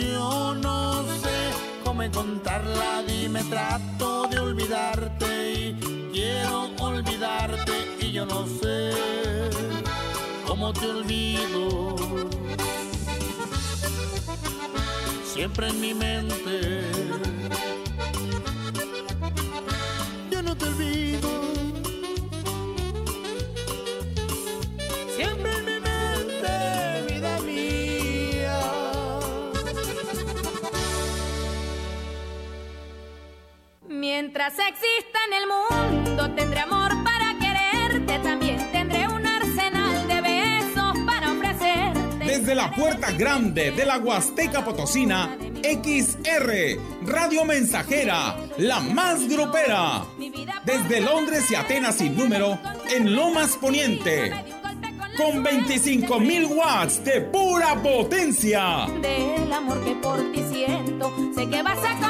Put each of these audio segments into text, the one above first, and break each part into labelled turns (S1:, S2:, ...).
S1: canción, no sé cómo encontrarla, dime trato de olvidarte y quiero olvidarte y yo no sé cómo te olvido. Siempre en mi mente, yo no te olvido.
S2: Mientras exista en el mundo, tendré amor para quererte. También tendré un arsenal de besos para ofrecerte.
S3: Desde la puerta grande de la Huasteca Potosina, XR, Radio Mensajera, la más grupera. Desde Londres y Atenas sin número, en Lomas Poniente. Con 25 mil watts de pura potencia.
S2: Del amor que por ti siento, sé que vas a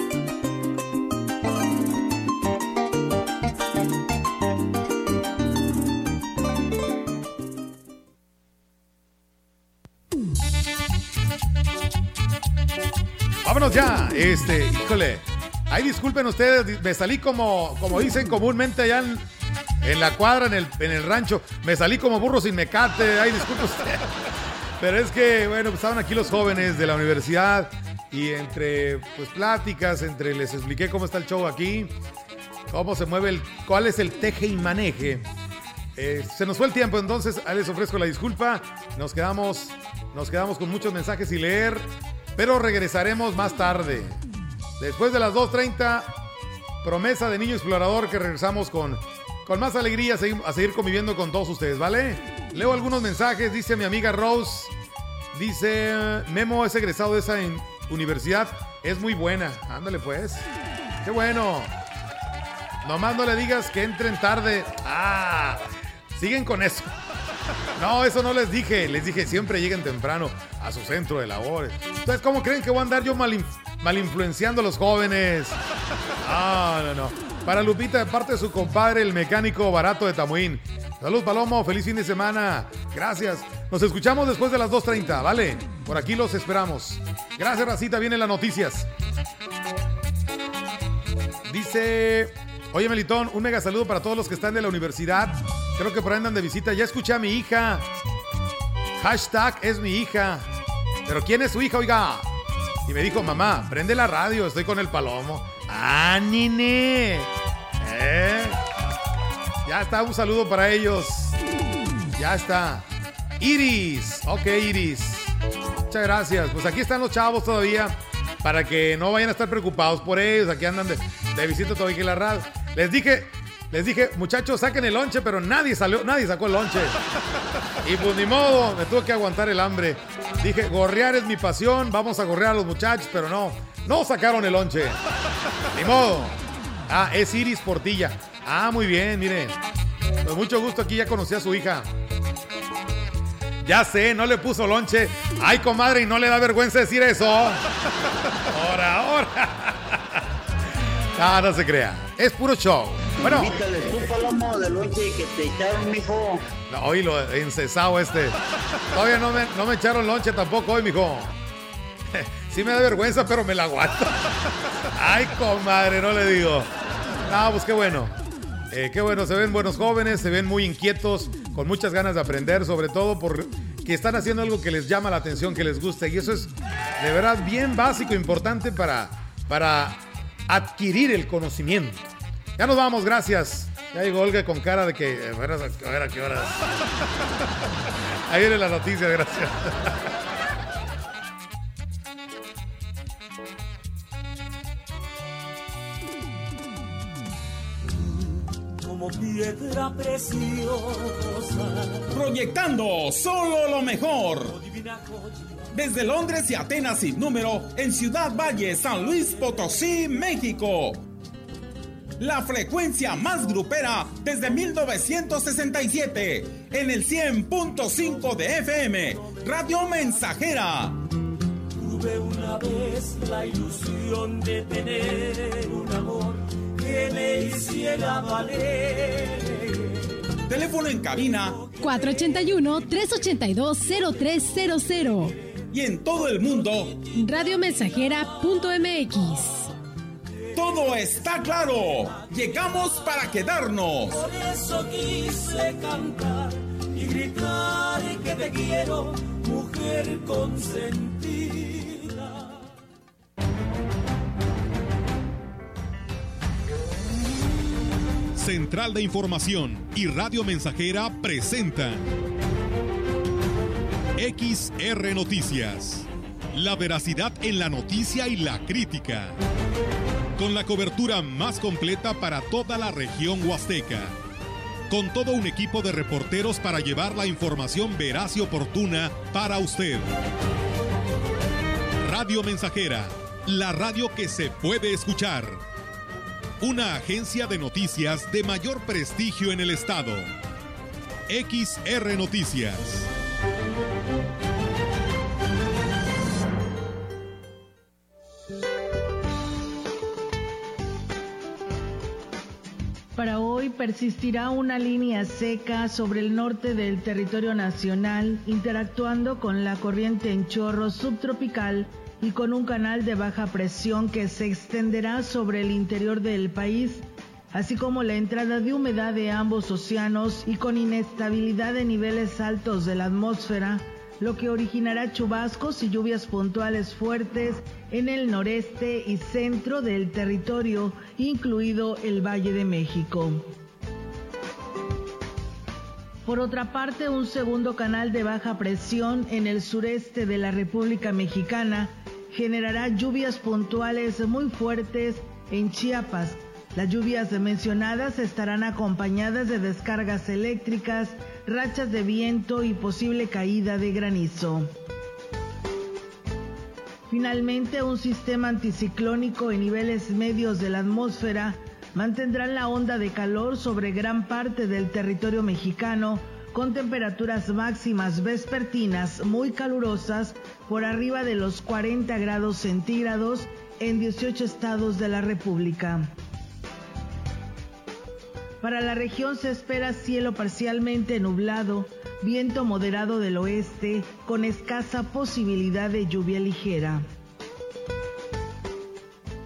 S4: Vámonos ya. Este, híjole. Ay, disculpen ustedes, me salí como, como dicen comúnmente allá en, en la cuadra, en el, en el rancho. Me salí como burro sin mecate. Ay, disculpen ustedes. Pero es que, bueno, pues estaban aquí los jóvenes de la universidad y entre pues pláticas, entre les expliqué cómo está el show aquí, cómo se mueve el, cuál es el teje y maneje. Eh, se nos fue el tiempo, entonces les ofrezco la disculpa. Nos quedamos, nos quedamos con muchos mensajes y leer, pero regresaremos más tarde. Después de las 2.30, promesa de Niño Explorador que regresamos con, con más alegría a seguir, conviviendo con todos ustedes, ¿vale? Leo algunos mensajes, dice mi amiga Rose, dice Memo es egresado de esa universidad, es muy buena, ándale pues, qué bueno. Nomás no le digas que entren tarde. Ah, siguen con eso. No, eso no les dije. Les dije siempre lleguen temprano a su centro de labores. Entonces, ¿cómo creen que voy a andar yo mal, in- mal influenciando a los jóvenes? No, no, no. Para Lupita, de parte de su compadre, el mecánico barato de Tamuín. Salud, Palomo. Feliz fin de semana. Gracias. Nos escuchamos después de las 2.30, ¿vale? Por aquí los esperamos. Gracias, Racita. Vienen las noticias. Dice, oye Melitón, un mega saludo para todos los que están de la universidad. Creo que por ahí andan de visita. Ya escuché a mi hija. Hashtag es mi hija. Pero ¿quién es su hija, oiga? Y me dijo, mamá, prende la radio, estoy con el palomo. ¡Ah, nene! ¿Eh? Ya está, un saludo para ellos. Ya está. Iris. Ok, Iris. Muchas gracias. Pues aquí están los chavos todavía. Para que no vayan a estar preocupados por ellos. Aquí andan de, de visita todavía aquí en la radio. Les dije, les dije, muchachos, saquen el lonche, pero nadie salió, nadie sacó el lonche. Y pues ni modo, me tuve que aguantar el hambre. Dije, gorrear es mi pasión, vamos a gorrear a los muchachos, pero no, no sacaron el lonche. Ni modo. Ah, es Iris Portilla. Ah, muy bien, miren. Con mucho gusto aquí ya conocí a su hija. Ya sé, no le puso lonche. Ay, comadre, y no le da vergüenza decir eso. Ahora, ahora. Ah, no se crea. Es puro show. Bueno.
S5: Tú, Palomo, del lonche que te echaron, mijo.
S4: No, hoy lo encesado este. Todavía no me, no me echaron lonche tampoco hoy, mijo. Sí me da vergüenza, pero me la aguanto. Ay, comadre, no le digo. No, pues qué bueno. Eh, qué bueno, se ven buenos jóvenes, se ven muy inquietos, con muchas ganas de aprender, sobre todo porque están haciendo algo que les llama la atención, que les gusta. Y eso es de verdad bien básico, importante para, para adquirir el conocimiento. Ya nos vamos, gracias. Ya llegó Olga con cara de que, eh, a ver a qué horas. Ahí viene la noticia, gracias.
S1: como piedra preciosa.
S3: Proyectando solo lo mejor. Desde Londres y Atenas sin número, en Ciudad Valle, San Luis Potosí, México. La frecuencia más grupera desde 1967, en el 100.5 de FM, Radio Mensajera.
S6: Tuve una vez la ilusión de tener un amor que me hiciera valer.
S3: Teléfono en cabina
S7: 481-382-0300.
S3: Y en todo el mundo,
S7: radiomensajera.mx.
S3: Todo está claro. Llegamos para quedarnos.
S6: Por eso quise cantar y gritar que te quiero, mujer consentida.
S8: Central de Información y Radio Mensajera presentan XR Noticias. La veracidad en la noticia y la crítica. Con la cobertura más completa para toda la región huasteca. Con todo un equipo de reporteros para llevar la información veraz y oportuna para usted. Radio Mensajera, la radio que se puede escuchar. Una agencia de noticias de mayor prestigio en el estado. XR Noticias.
S9: Persistirá una línea seca sobre el norte del territorio nacional, interactuando con la corriente en chorro subtropical y con un canal de baja presión que se extenderá sobre el interior del país, así como la entrada de humedad de ambos océanos y con inestabilidad de niveles altos de la atmósfera, lo que originará chubascos y lluvias puntuales fuertes en el noreste y centro del territorio, incluido el Valle de México. Por otra parte, un segundo canal de baja presión en el sureste de la República Mexicana generará lluvias puntuales muy fuertes en Chiapas. Las lluvias mencionadas estarán acompañadas de descargas eléctricas, rachas de viento y posible caída de granizo. Finalmente, un sistema anticiclónico en niveles medios de la atmósfera mantendrá la onda de calor sobre gran parte del territorio mexicano con temperaturas máximas vespertinas muy calurosas por arriba de los 40 grados centígrados en 18 estados de la República. Para la región se espera cielo parcialmente nublado, viento moderado del oeste con escasa posibilidad de lluvia ligera.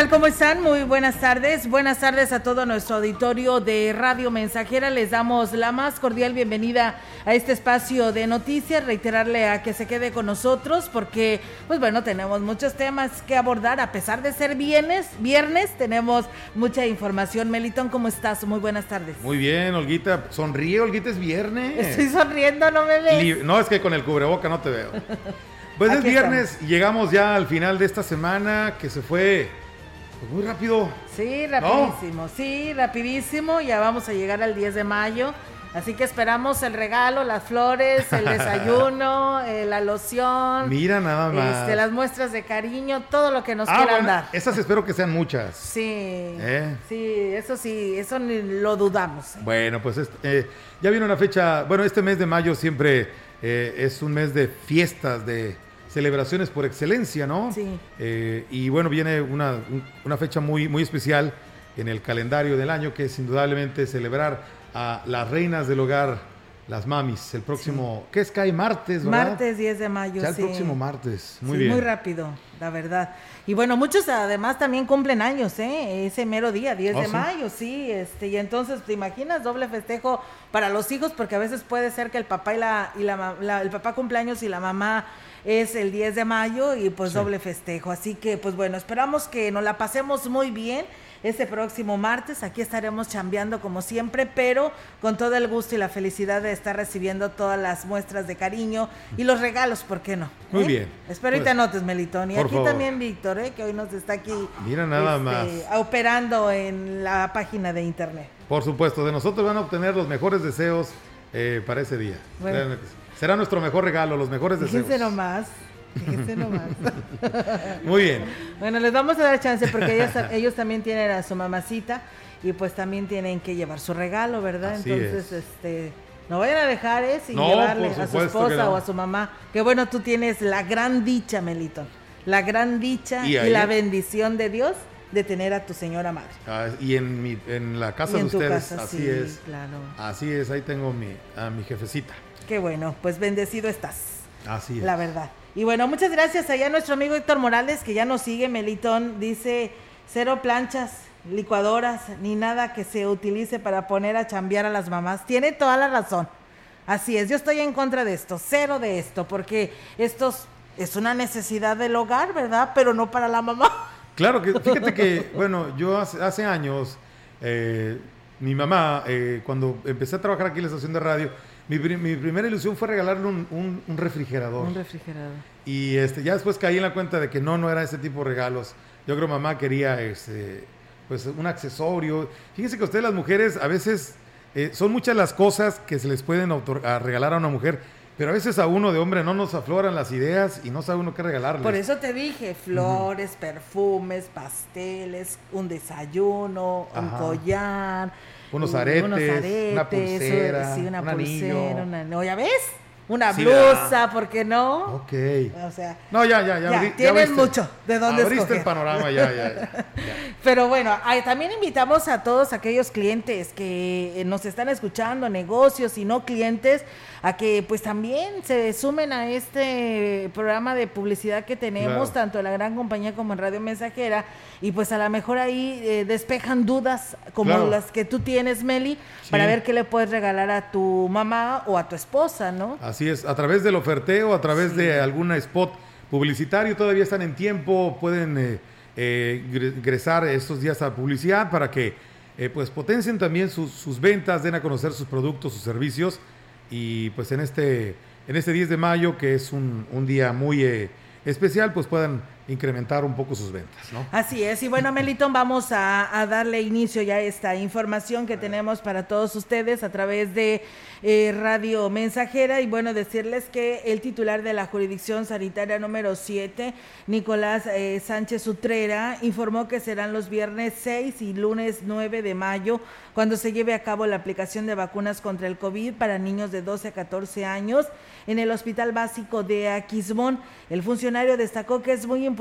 S9: Tal? ¿Cómo están? Muy buenas tardes. Buenas tardes a todo nuestro auditorio de Radio Mensajera. Les damos la más cordial bienvenida a este espacio de noticias. Reiterarle a que se quede con nosotros porque, pues bueno, tenemos muchos temas que abordar. A pesar de ser viernes, viernes tenemos mucha información. Melitón, ¿cómo estás? Muy buenas tardes.
S4: Muy bien, Olguita. Sonríe, Olguita, es viernes.
S9: Estoy sonriendo, no me ves.
S4: No, es que con el cubreboca no te veo. Pues es viernes, llegamos ya al final de esta semana que se fue pues, muy rápido.
S9: Sí, rapidísimo, sí, rapidísimo. Ya vamos a llegar al 10 de mayo. Así que esperamos el regalo, las flores, el desayuno, eh, la loción.
S4: Mira nada más.
S9: este, las muestras de cariño, todo lo que nos
S4: Ah,
S9: quieran
S4: bueno,
S9: dar.
S4: esas espero que sean muchas.
S9: Sí,
S4: ¿Eh?
S9: sí, eso sí, eso ni lo dudamos.
S4: Bueno, pues este, eh, ya viene una fecha, bueno, este mes de mayo siempre eh, es un mes de fiestas, de celebraciones por excelencia, ¿no?
S9: Sí.
S4: Eh, y bueno, viene una, un- una fecha muy, muy especial en el calendario del año, que es indudablemente celebrar a las reinas del hogar, las mamis, el próximo, ¿qué es cae? Martes, ¿verdad?
S9: Martes 10 de mayo,
S4: Ya el
S9: sí.
S4: próximo martes, muy
S9: Sí,
S4: bien.
S9: Muy rápido, la verdad. Y bueno, muchos además también cumplen años, ¿eh? Ese mero día, 10
S4: ¿Oh,
S9: de
S4: sí?
S9: mayo, sí. Este, y entonces, ¿te imaginas doble festejo para los hijos? Porque a veces puede ser que el papá y la, y la, la- el papá cumpleaños y la mamá es el 10 de mayo y pues
S4: Sí.
S9: doble festejo. Así que, pues bueno, esperamos que nos la pasemos muy bien. Este próximo martes aquí estaremos chambeando como siempre, pero con todo el gusto y la felicidad de estar recibiendo todas las muestras de cariño y los regalos, ¿por qué no?
S4: Muy
S9: ¿Eh?
S4: bien.
S9: Espero y
S4: Pues,
S9: te anotes, Melitón. Y aquí
S4: favor.
S9: también Víctor, ¿eh? que hoy nos está aquí
S4: Mira nada más.
S9: operando en la página de internet.
S4: Por supuesto, de nosotros van a obtener los mejores deseos eh, para ese día.
S9: Bueno.
S4: Será nuestro mejor regalo, los mejores deseos.
S9: Fíjense nomás. Fíjense nomás.
S4: Muy bien.
S9: Bueno, les vamos a dar chance porque ellos, ellos también tienen a su mamacita y pues también tienen que llevar su regalo, ¿verdad?
S4: Así
S9: Entonces,
S4: es.
S9: este, no vayan a dejar, ¿eh? Sin
S4: No,
S9: llevarle a su esposa
S4: no.
S9: o a su mamá. Que bueno, tú tienes la gran dicha, Melito. La gran dicha
S4: Y
S9: la bendición de Dios de tener a tu señora madre.
S4: Ah, y en, mi, en la casa
S9: en
S4: de
S9: tu
S4: ustedes,
S9: casa,
S4: así
S9: sí,
S4: es.
S9: claro.
S4: Así es, ahí tengo mi, a mi jefecita.
S9: Qué bueno, pues bendecido estás.
S4: Así es.
S9: La verdad. Y bueno, muchas gracias allá a nuestro amigo Héctor Morales, que ya nos sigue, Melitón. Dice, cero planchas, licuadoras, ni nada que se utilice para poner a chambear a las mamás. Tiene toda la razón. Así es, yo estoy en contra de esto, cero de esto, porque esto es una necesidad del hogar, ¿verdad? Pero no para la mamá.
S4: Claro que, fíjate que, bueno, yo hace, hace años, eh, mi mamá, eh, cuando empecé a trabajar aquí en la estación de radio, mi, mi primera ilusión fue regalarle un, un- un refrigerador.
S9: Un refrigerador.
S4: Y este, ya después caí en la cuenta de que no, no era ese tipo de regalos. Yo creo mamá quería este, pues, un accesorio. Fíjense que ustedes las mujeres a veces eh, son muchas las cosas que se les pueden a regalar a una mujer, pero a veces a uno de hombre no nos afloran las ideas y no sabe uno qué regalarle.
S9: Por eso te dije, flores, perfumes, pasteles, un desayuno, un collar.
S4: Unos
S9: un-
S4: aretes, una
S9: aretes,
S4: pulsera,
S9: sí, una
S4: un anillo.
S9: pulsera, una- no, ¿ya ves? Una
S4: Sí,
S9: blusa, ¿por qué no?
S4: Ok.
S9: O sea,
S4: No, ya, ya, ya.
S9: Ya,
S4: abrí- abriste-
S9: mucho de dónde
S4: Abriste
S9: escoger.
S4: el panorama, ya, ya. ya.
S9: Pero bueno, también invitamos a todos aquellos clientes que eh, nos están escuchando, negocios y no clientes, a que pues también se sumen a este programa de publicidad que tenemos,
S4: Claro.
S9: tanto en la gran compañía como en Radio Mensajera, y pues a lo mejor ahí eh, despejan dudas como
S4: Claro.
S9: las que tú tienes, Meli, para ver qué le puedes regalar a tu mamá o a tu esposa, ¿no?
S4: Así es, a través del oferteo, a través de algún spot publicitario, todavía están en tiempo, pueden eh, eh, ingre- ingresar estos días a publicidad para que eh, pues potencien también sus, sus ventas, den a conocer sus productos, sus servicios. Y pues en este, en este 10 de mayo, que es un, un día muy especial, pues puedan incrementar un poco sus ventas, ¿no?
S9: Así es, y bueno, Melitón, vamos a, darle inicio ya a esta información que tenemos para todos ustedes a través de eh, Radio Mensajera. Y bueno, decirles que el titular de la jurisdicción sanitaria número 7, Nicolás eh, Sánchez Utrera, informó que serán los viernes 6 y lunes 9 de mayo cuando se lleve a cabo la aplicación de vacunas contra el COVID para niños de 12 a 14 años en el Hospital Básico de Aquismón. El funcionario destacó que es muy importante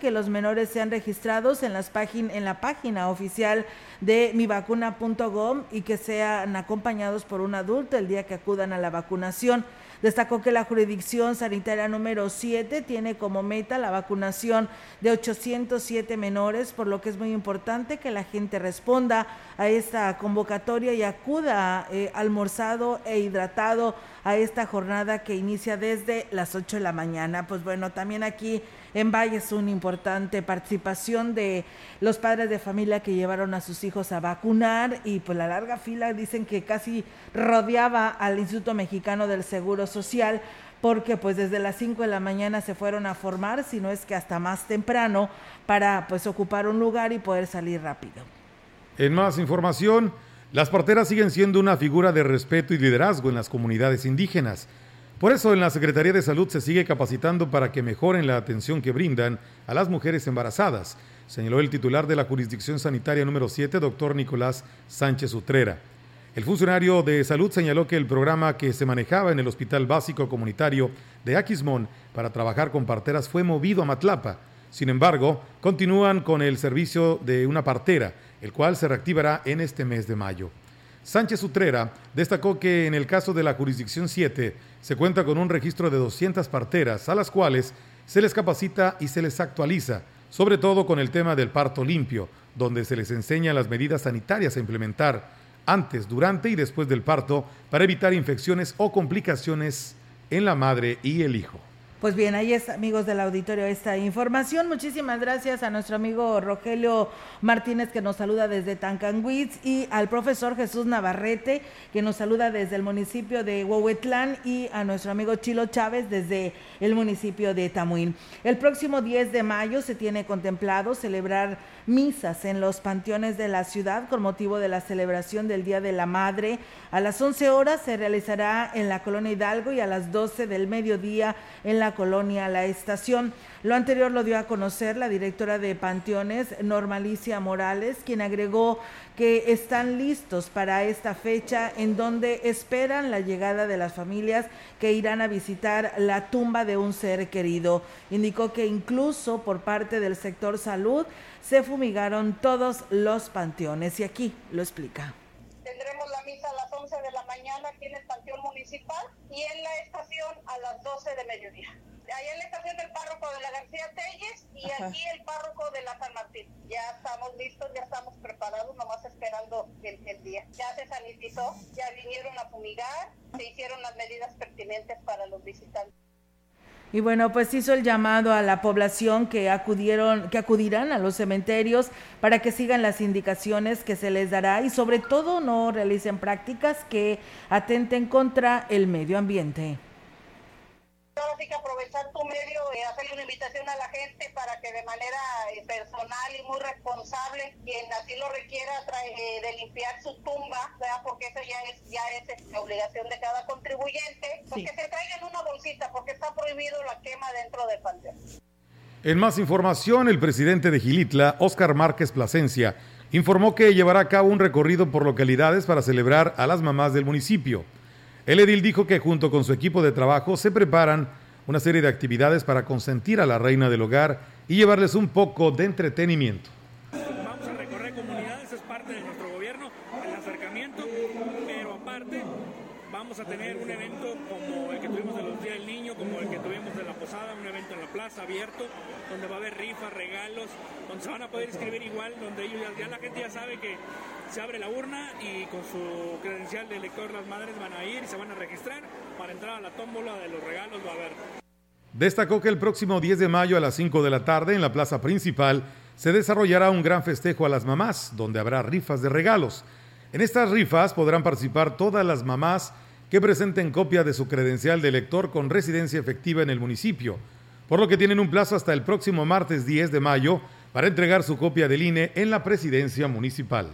S9: que los menores sean registrados en, las págin- en la página oficial de mivacuna.gov y que sean acompañados por un adulto el día que acudan a la vacunación. Destacó que la jurisdicción sanitaria número 7 tiene como meta la vacunación de 807 menores, por lo que es muy importante que la gente responda a esta convocatoria y acuda eh, almorzado e hidratado a esta jornada que inicia desde las 8 de la mañana. Pues bueno, también aquí en Valle es una importante participación de los padres de familia que llevaron a sus hijos a vacunar y pues la larga fila dicen que casi rodeaba al Instituto Mexicano del Seguro Social porque pues desde las 5 de la mañana se fueron a formar, si no es que hasta más temprano, para pues ocupar un lugar y poder salir rápido.
S4: En más información, las parteras siguen siendo una figura de respeto y liderazgo en las comunidades indígenas. Por eso en la Secretaría de Salud se sigue capacitando para que mejoren la atención que brindan a las mujeres embarazadas, señaló el titular de la jurisdicción sanitaria número 7, doctor Nicolás Sánchez Utrera. El funcionario de salud señaló que el programa que se manejaba en el Hospital Básico Comunitario de Aquismón para trabajar con parteras fue movido a Matlapa. Sin embargo, continúan con el servicio de una partera, el cual se reactivará en este mes de mayo. Sánchez Utrera destacó que en el caso de la jurisdicción 7 se cuenta con un registro de 200 parteras a las cuales se les capacita y se les actualiza, sobre todo con el tema del parto limpio, donde se les enseña las medidas sanitarias a implementar antes, durante y después del parto para evitar infecciones o complicaciones en la madre y el hijo.
S9: Pues bien, ahí es, amigos del auditorio, esta información. Muchísimas gracias a nuestro amigo Rogelio Martínez, que nos saluda desde Tancanguitz, y al profesor Jesús Navarrete, que nos saluda desde el municipio de Huehuetlán, y a nuestro amigo Chilo Chávez desde el municipio de Tamuín. El próximo 10 de mayo se tiene contemplado celebrar misas en los panteones de la ciudad con motivo de la celebración del Día de la Madre. A las 11 horas se realizará en la colonia Hidalgo y a las 12 del mediodía en la colonia La Estación. Lo anterior lo dio a conocer la directora de Panteones, Normalicia Morales, quien agregó que están listos para esta fecha en donde esperan la llegada de las familias que irán a visitar la tumba de un ser querido. Indicó que incluso por parte del sector salud se fumigaron todos los panteones y aquí lo explica.
S10: Tendremos la misa a las 11 de la mañana aquí en el Panteón Municipal y en la estación a las 12 de mediodía. Allá en la estación del párroco de la García Telles y aquí el párroco de la San Martín. Ya estamos listos, ya estamos preparados, nomás esperando el, el día. Ya se sanitizó, ya vinieron a fumigar, se hicieron las medidas pertinentes para los visitantes.
S9: Y bueno, pues hizo el llamado a la población que acudieron, que acudirán a los cementerios para que sigan las indicaciones que se les dará y sobre todo no realicen prácticas que atenten contra el medio ambiente.
S10: Ahora sí que aprovechar tu medio y hacerle una invitación a la gente para que de manera eh, personal y muy responsable, quien así lo requiera, eh, de limpiar su tumba, porque eso ya es ya es este, obligación de cada contribuyente, pues que se traigan una bolsita, porque está prohibido la quema dentro del panteón.
S4: En más información, el presidente de Gilitla, Óscar Márquez Plasencia, informó que llevará a cabo un recorrido por localidades para celebrar a las mamás del municipio. El edil dijo que junto con su equipo de trabajo se preparan una serie de actividades para consentir a la reina del hogar y llevarles un poco de entretenimiento.
S11: Vamos a recorrer comunidades, es parte de nuestro gobierno, el acercamiento, pero aparte vamos a tener un evento como el que tuvimos de los Días del Niño, como el que tuvimos de la Posada, un evento en la plaza abierto, donde va a haber rifas, regalos, donde se van a poder inscribir igual, donde ya, ya la gente ya sabe que se abre la urna y con su credencial de elector las madres van a ir y se van a registrar para entrar a la tómbola de los regalos.
S4: Destacó que el próximo 10 de mayo a las 5 de la tarde en la plaza principal se desarrollará un gran festejo a las mamás, donde habrá rifas de regalos. En estas rifas podrán participar todas las mamás que presenten copia de su credencial de elector con residencia efectiva en el municipio, por lo que tienen un plazo hasta el próximo martes 10 de mayo para entregar su copia del INE en la presidencia municipal.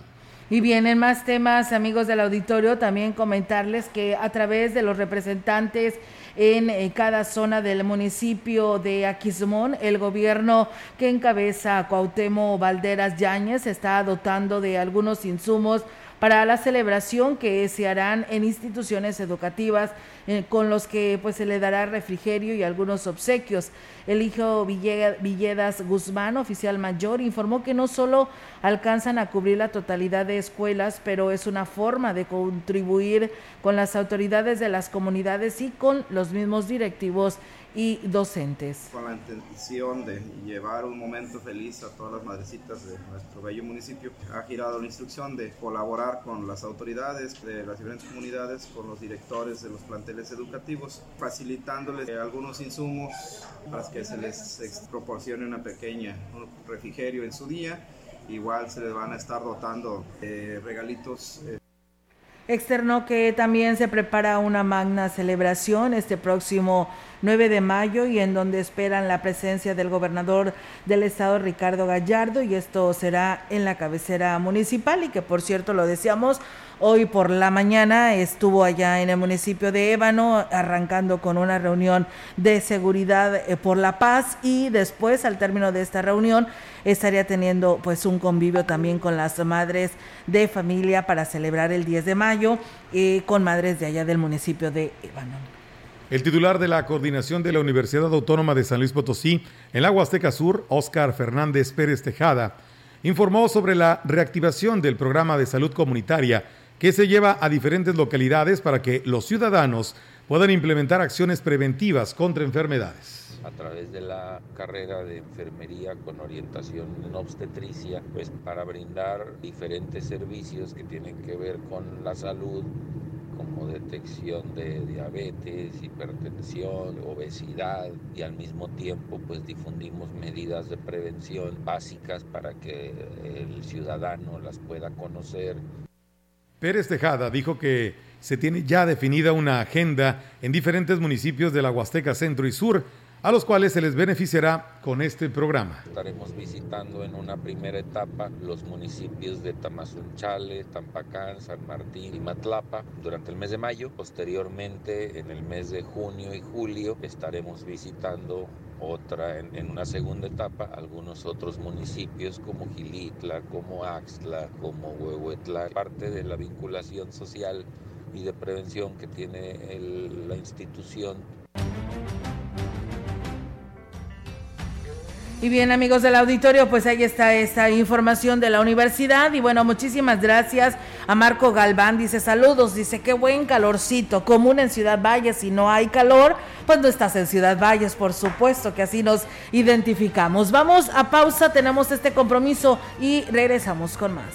S9: Y bien, en más temas, amigos del auditorio, también comentarles que a través de los representantes en eh, cada zona del municipio de Aquismón, el gobierno que encabeza Cuauhtémoc Valderas Yáñez está dotando de algunos insumos para la celebración que se harán en instituciones educativas eh, con los que pues se le dará refrigerio y algunos obsequios. El hijo Villedas Guzmán, oficial mayor, informó que no solo alcanzan a cubrir la totalidad de escuelas, pero es una forma de contribuir con las autoridades de las comunidades y con los mismos directivos y docentes.
S12: Con la intención de llevar un momento feliz a todas las madrecitas de nuestro bello municipio, ha girado la instrucción de colaborar con las autoridades de las diferentes comunidades, con los directores de los planteles educativos, facilitándoles algunos insumos para que se les proporcione una pequeña un refrigerio en su día. Igual se les van a estar dotando de regalitos. Eh,
S9: Externó que también se prepara una magna celebración este próximo 9 de mayo y en donde esperan la presencia del gobernador del estado Ricardo Gallardo y esto será en la cabecera municipal. Y que por cierto lo decíamos hoy por la mañana estuvo allá en el municipio de Ébano arrancando con una reunión de seguridad eh, por la paz. Y después al término de esta reunión estaría teniendo pues un convivio también con las madres de familia para celebrar el 10 de mayo eh, con madres de allá del municipio de Ébano.
S4: El titular de la coordinación de la Universidad Autónoma de San Luis Potosí en la Huasteca Sur, Óscar Fernández Pérez Tejada, informó sobre la reactivación del programa de salud comunitaria que se lleva a diferentes localidades para que los ciudadanos puedan implementar acciones preventivas contra enfermedades
S13: a través de la carrera de enfermería con orientación en obstetricia, pues para brindar diferentes servicios que tienen que ver con la salud, como detección de diabetes, hipertensión, obesidad y al mismo tiempo pues difundimos medidas de prevención básicas para que el ciudadano las pueda conocer.
S4: Pérez Tejada dijo que se tiene ya definida una agenda en diferentes municipios de la Huasteca Centro y Sur a los cuales se les beneficiará con este programa.
S13: Estaremos visitando en una primera etapa los municipios de Tamazunchale, Tampacán, San Martín y Matlapa durante el mes de mayo. Posteriormente, en el mes de junio y julio, estaremos visitando otra en, una segunda etapa algunos otros municipios como Gilitla, como Axtla, como Huehuetla, parte de la vinculación social y de prevención que tiene la institución
S9: Y bien, amigos del auditorio, pues ahí está esta información de la universidad. Y bueno, muchísimas gracias a Marco Galván. Dice saludos, dice qué buen calorcito, común en Ciudad Valles. Si no hay calor, pues no estás en Ciudad Valles, por supuesto que así nos identificamos. Vamos a pausa, tenemos este compromiso y regresamos con más.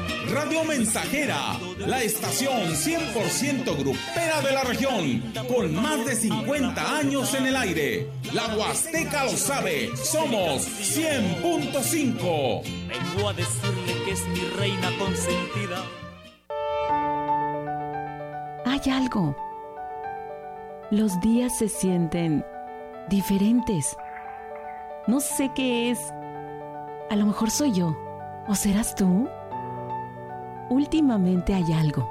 S3: Radio Mensajera, la estación 100% grupera de la región, con más de 50 años en el aire. La Huasteca lo sabe, somos 100.5.
S6: Vengo a decirle que es mi reina consentida.
S14: Hay algo. Los días se sienten diferentes. No sé qué es. A lo mejor soy yo. ¿O serás tú? Últimamente hay algo.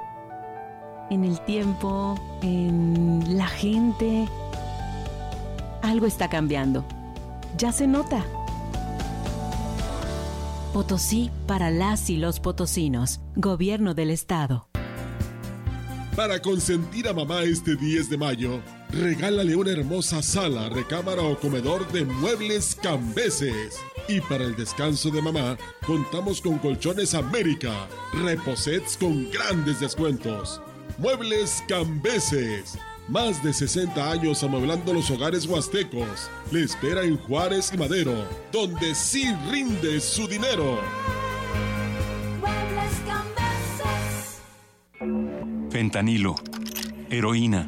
S14: En el tiempo, en la gente, algo está cambiando. Ya se nota. Potosí para las y los potosinos. Gobierno del Estado.
S15: Para consentir a mamá este 10 de mayo, regálale una hermosa sala, recámara o comedor de muebles cambeses y para el descanso de mamá, contamos con Colchones América, reposets con grandes descuentos. Muebles Cambeses. Más de 60 años amueblando los hogares huastecos. Le espera en Juárez y Madero, donde sí rinde su dinero.
S16: Fentanilo, heroína,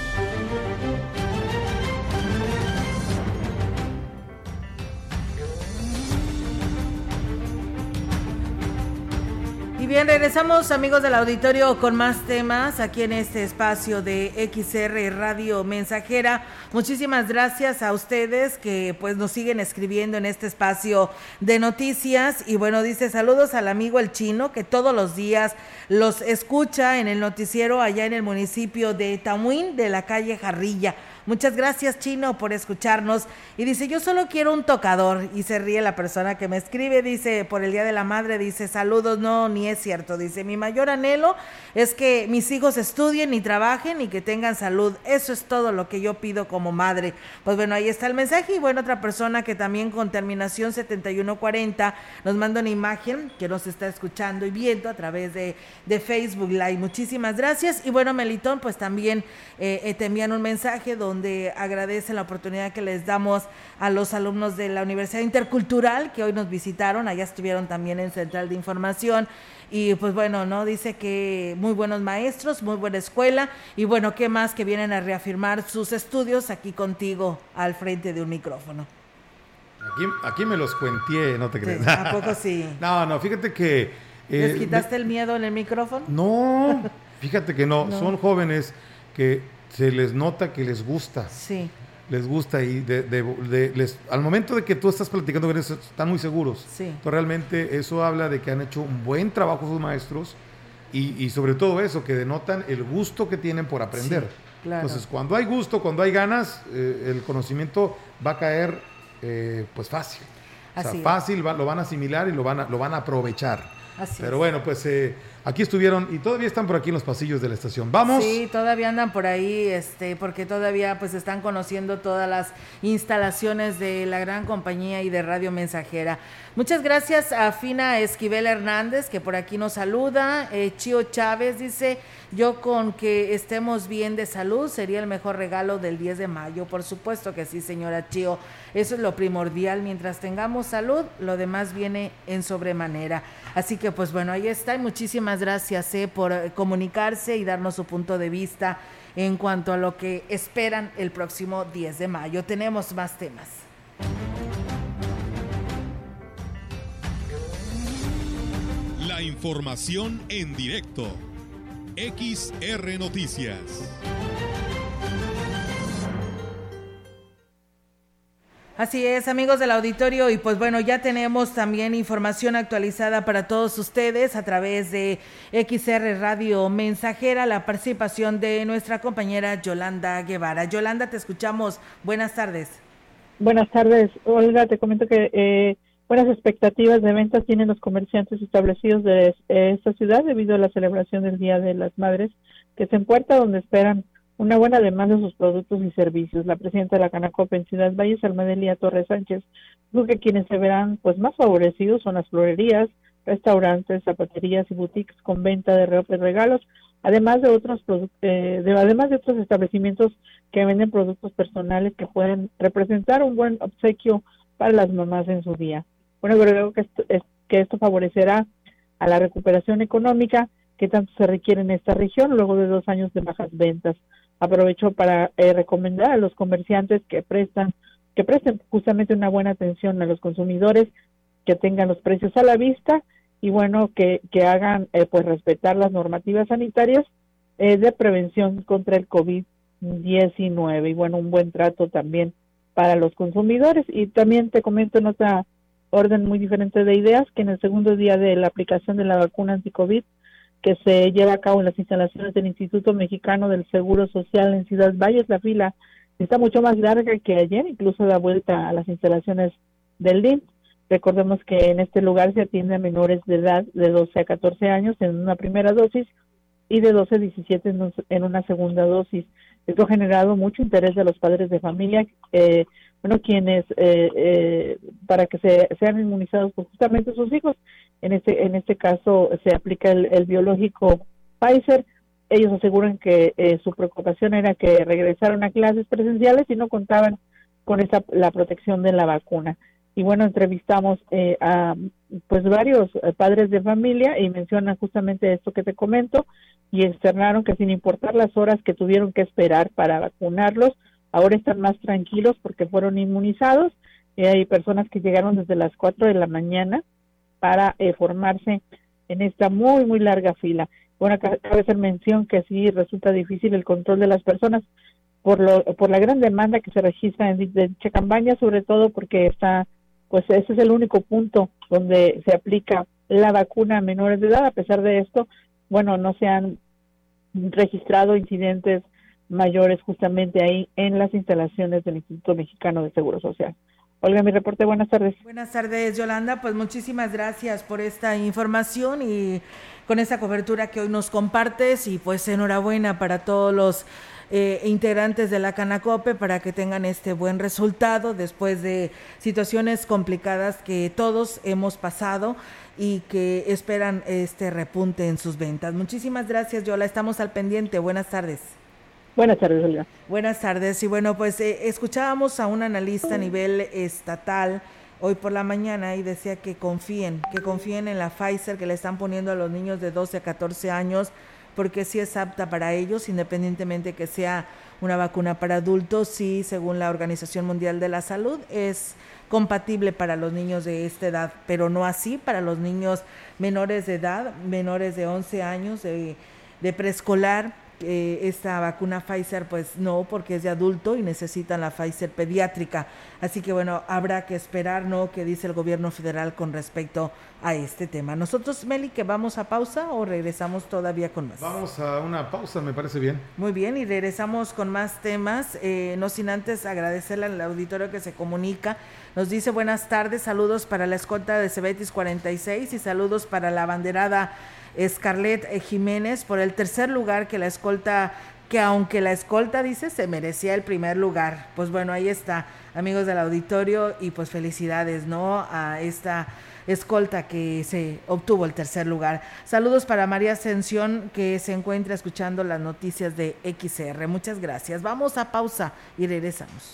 S9: Bien, regresamos amigos del auditorio con más temas aquí en este espacio de XR Radio Mensajera. Muchísimas gracias a ustedes que pues nos siguen escribiendo en este espacio de noticias y bueno, dice saludos al amigo el chino que todos los días los escucha en el noticiero allá en el municipio de Tamuín de la calle Jarrilla. Muchas gracias, Chino, por escucharnos. Y dice, yo solo quiero un tocador. Y se ríe la persona que me escribe, dice, por el Día de la Madre, dice, saludos, no, ni es cierto. Dice, mi mayor anhelo es que mis hijos estudien y trabajen y que tengan salud. Eso es todo lo que yo pido como madre. Pues bueno, ahí está el mensaje. Y bueno, otra persona que también con terminación 7140 nos manda una imagen que nos está escuchando y viendo a través de, de Facebook Live. Muchísimas gracias. Y bueno, Melitón, pues también eh, eh, te envían un mensaje donde donde agradecen la oportunidad que les damos a los alumnos de la Universidad Intercultural que hoy nos visitaron, allá estuvieron también en Central de Información y pues bueno, ¿no? Dice que muy buenos maestros, muy buena escuela y bueno, ¿qué más que vienen a reafirmar sus estudios aquí contigo al frente de un micrófono?
S4: Aquí, aquí me los cuenté, no te crees.
S9: ¿A poco sí?
S4: no, no, fíjate que...
S9: Eh, ¿Les quitaste el miedo en el micrófono?
S4: No, fíjate que no, son jóvenes que se les nota que les gusta.
S9: Sí.
S4: Les gusta y de, les, al momento de que tú estás platicando con ellos, están muy seguros.
S9: Sí.
S4: Entonces, realmente eso habla de que han hecho un buen trabajo sus maestros y, sobre todo eso, que denotan el gusto que tienen por aprender.
S9: claro.
S4: Entonces, cuando hay gusto, cuando hay ganas, eh, el conocimiento va a caer eh, pues fácil. o sea, fácil, lo van a asimilar y lo van a, lo van a aprovechar.
S9: Así
S4: Pero bueno, pues eh, aquí estuvieron y todavía están por aquí en los pasillos de la estación. Vamos.
S9: Sí, todavía andan por ahí, este, porque todavía pues están conociendo todas las instalaciones de la gran compañía y de Radio Mensajera. Muchas gracias a Fina Esquivel Hernández, que por aquí nos saluda. Eh, Chío Chávez dice, yo con que estemos bien de salud sería el mejor regalo del 10 de mayo. Por supuesto que sí, señora Chío. Eso es lo primordial. Mientras tengamos salud, lo demás viene en sobremanera. Así que pues bueno, ahí está. Y muchísimas gracias eh, por eh, comunicarse y darnos su punto de vista en cuanto a lo que esperan el próximo 10 de mayo. Tenemos más temas.
S15: La información en directo. XR Noticias.
S9: Así es, amigos del auditorio, y pues bueno, ya tenemos también información actualizada para todos ustedes a través de XR Radio Mensajera, la participación de nuestra compañera Yolanda Guevara. Yolanda, te escuchamos. Buenas tardes.
S17: Buenas tardes, Olga. Te comento que eh, buenas expectativas de ventas tienen los comerciantes establecidos de esta ciudad debido a la celebración del Día de las Madres que se puerta donde esperan una buena demanda de sus productos y servicios. La presidenta de la Canacopa en Ciudad Valles, Almadelia Torres Sánchez, dijo que quienes se verán pues más favorecidos son las florerías, restaurantes, zapaterías y boutiques con venta de regalos, además de otros eh, de, además de otros establecimientos que venden productos personales que pueden representar un buen obsequio para las mamás en su día. Bueno, creo que esto, es, que esto favorecerá a la recuperación económica que tanto se requiere en esta región luego de dos años de bajas ventas. Aprovecho para eh, recomendar a los comerciantes que prestan que presten justamente una buena atención a los consumidores, que tengan los precios a la vista y bueno, que, que hagan eh, pues respetar las normativas sanitarias eh, de prevención contra el COVID-19 y bueno, un buen trato también para los consumidores. Y también te comento en otra orden muy diferente de ideas que en el segundo día de la aplicación de la vacuna anti-COVID que se lleva a cabo en las instalaciones del Instituto Mexicano del Seguro Social en Ciudad Valles. La fila está mucho más larga que ayer, incluso da vuelta a las instalaciones del DIN. Recordemos que en este lugar se atiende a menores de edad de 12 a 14 años en una primera dosis y de 12 a 17 en, una segunda dosis. Esto ha generado mucho interés de los padres de familia, eh, bueno, quienes, eh, eh, para que se, sean inmunizados justamente sus hijos. En este, en este caso se aplica el, biológico Pfizer. Ellos aseguran que eh, su preocupación era que regresaron a clases presenciales y no contaban con esa, la protección de la vacuna. Y bueno, entrevistamos eh, a pues varios eh, padres de familia y mencionan justamente esto que te comento y externaron que sin importar las horas que tuvieron que esperar para vacunarlos, ahora están más tranquilos porque fueron inmunizados. y hay personas que llegaron desde las 4 de la mañana para eh, formarse en esta muy, muy larga fila. Bueno, cabe hacer mención que sí resulta difícil el control de las personas por, lo, por la gran demanda que se registra en dicha campaña, sobre todo porque está, pues ese es el único punto donde se aplica la vacuna a menores de edad. A pesar de esto, bueno, no se han registrado incidentes mayores justamente ahí en las instalaciones del Instituto Mexicano de Seguro Social. Olga, mi reporte, buenas tardes.
S9: Buenas tardes, Yolanda. Pues muchísimas gracias por esta información y con esta cobertura que hoy nos compartes y pues enhorabuena para todos los eh, integrantes de la Canacope para que tengan este buen resultado después de situaciones complicadas que todos hemos pasado y que esperan este repunte en sus ventas. Muchísimas gracias, Yola. Estamos al pendiente. Buenas tardes.
S17: Buenas tardes, Olga.
S9: Buenas tardes. Y bueno, pues eh, escuchábamos a un analista a nivel estatal hoy por la mañana y decía que confíen, que confíen en la Pfizer que le están poniendo a los niños de 12 a 14 años, porque sí es apta para ellos, independientemente que sea una vacuna para adultos, sí, según la Organización Mundial de la Salud, es compatible para los niños de esta edad, pero no así para los niños menores de edad, menores de 11 años, de, de preescolar esta vacuna Pfizer, pues no, porque es de adulto y necesitan la Pfizer pediátrica. Así que bueno, habrá que esperar, ¿no? ¿Qué dice el gobierno federal con respecto a este tema? Nosotros, Meli, que vamos a pausa o regresamos todavía con más.
S18: Vamos a una pausa, me parece bien.
S9: Muy bien, y regresamos con más temas, eh, no sin antes agradecerle al auditorio que se comunica. Nos dice buenas tardes, saludos para la escolta de Cebetis 46 y saludos para la banderada Scarlett eh, Jiménez por el tercer lugar que la escolta que aunque la escolta dice se merecía el primer lugar. Pues bueno, ahí está, amigos del auditorio, y pues felicidades, ¿no? A esta escolta que se obtuvo el tercer lugar. Saludos para María Ascensión que se encuentra escuchando las noticias de XR. Muchas gracias. Vamos a pausa y regresamos.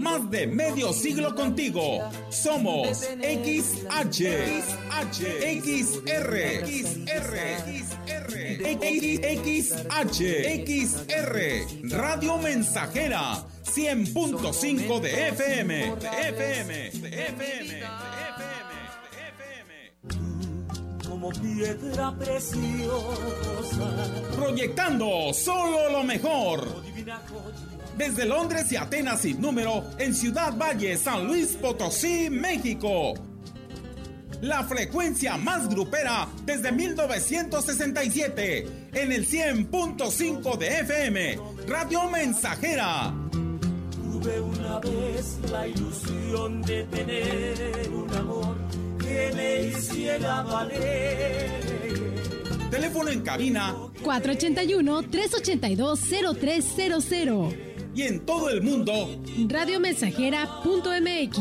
S3: Más de medio siglo contigo. Somos XH, XH, XR, XR, XH, XR, Radio Mensajera, 100.5 de FM, de FM, de FM,
S6: Como piedra preciosa.
S3: Proyectando solo lo mejor desde Londres y Atenas sin número, en Ciudad Valle, San Luis Potosí, México. La frecuencia más grupera desde 1967, en el 100.5 de FM, Radio Mensajera.
S6: Tuve una vez la ilusión de tener un amor que me hiciera valer.
S3: Teléfono en cabina
S7: 481-382-0300
S3: y en todo el mundo
S7: radiomensajera.mx.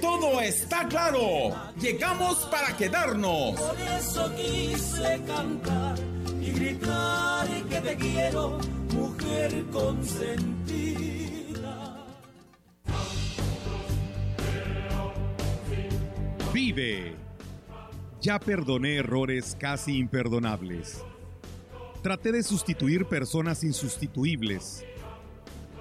S3: Todo está claro. Llegamos para quedarnos.
S6: Por eso quise cantar y gritar que te quiero, mujer consentida.
S4: Vive. Ya perdoné errores casi imperdonables. Traté de sustituir personas insustituibles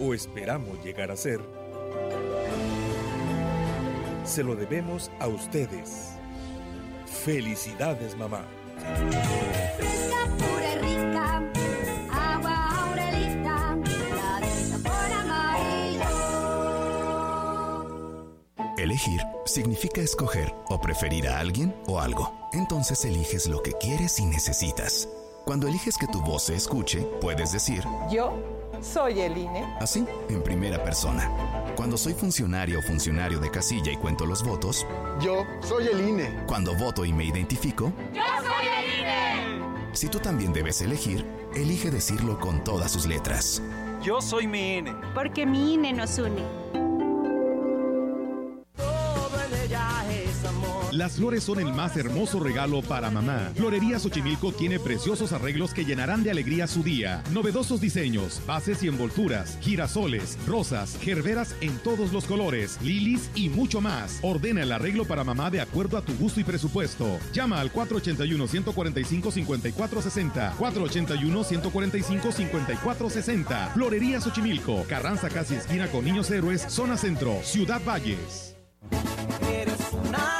S19: o esperamos llegar a ser, se lo debemos a ustedes. Felicidades, mamá.
S20: Fresca, pura y rica, agua Aurelita, la de sabor amarillo.
S21: Elegir significa escoger o preferir a alguien o algo. Entonces eliges lo que quieres y necesitas. Cuando eliges que tu voz se escuche, puedes decir,
S22: Yo soy el INE.
S21: así, en primera persona. Cuando soy funcionario o funcionario de casilla y cuento los votos,
S23: Yo soy el INE.
S21: cuando voto y me identifico,
S20: ¡Yo soy el INE!
S21: si tú también debes elegir, elige decirlo con todas sus letras.
S24: Yo soy mi INE.
S25: Porque mi INE nos une.
S4: Las flores son el más hermoso regalo para mamá. Florería Xochimilco tiene preciosos arreglos que llenarán de alegría su día. Novedosos diseños, bases y envolturas, girasoles, rosas, gerberas en todos los colores, lilies y mucho más. Ordena el arreglo para mamá de acuerdo a tu gusto y presupuesto. Llama al 481-145-5460. 481-145-5460. Florería Xochimilco. Carranza casi esquina con Niños Héroes, zona centro, Ciudad Valles.
S6: Una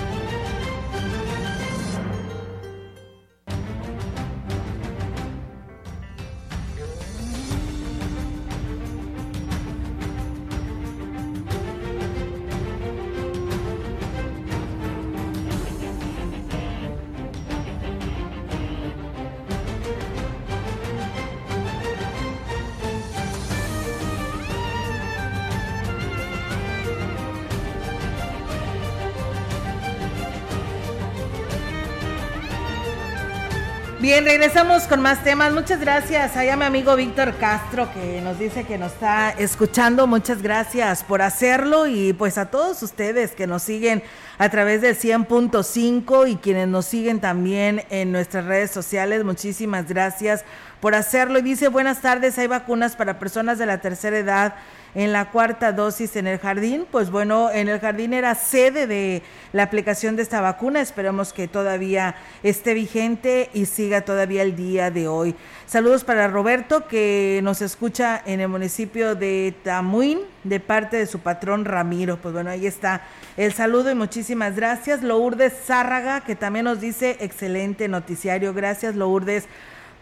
S9: Bien, regresamos con más temas. Muchas gracias. Allá mi amigo Víctor Castro que nos dice que nos está escuchando. Muchas gracias por hacerlo y pues a todos ustedes que nos siguen a través del 100.5 y quienes nos siguen también en nuestras redes sociales. Muchísimas gracias por hacerlo. Y dice, buenas tardes, hay vacunas para personas de la tercera edad en la cuarta dosis en el jardín. Pues bueno, en el jardín era sede de la aplicación de esta vacuna. Esperemos que todavía esté vigente y siga todavía el día de hoy. Saludos para Roberto que nos escucha en el municipio de Tamuín de parte de su patrón Ramiro. Pues bueno, ahí está el saludo y muchísimas gracias. Lourdes Zárraga que también nos dice excelente noticiario. Gracias Lourdes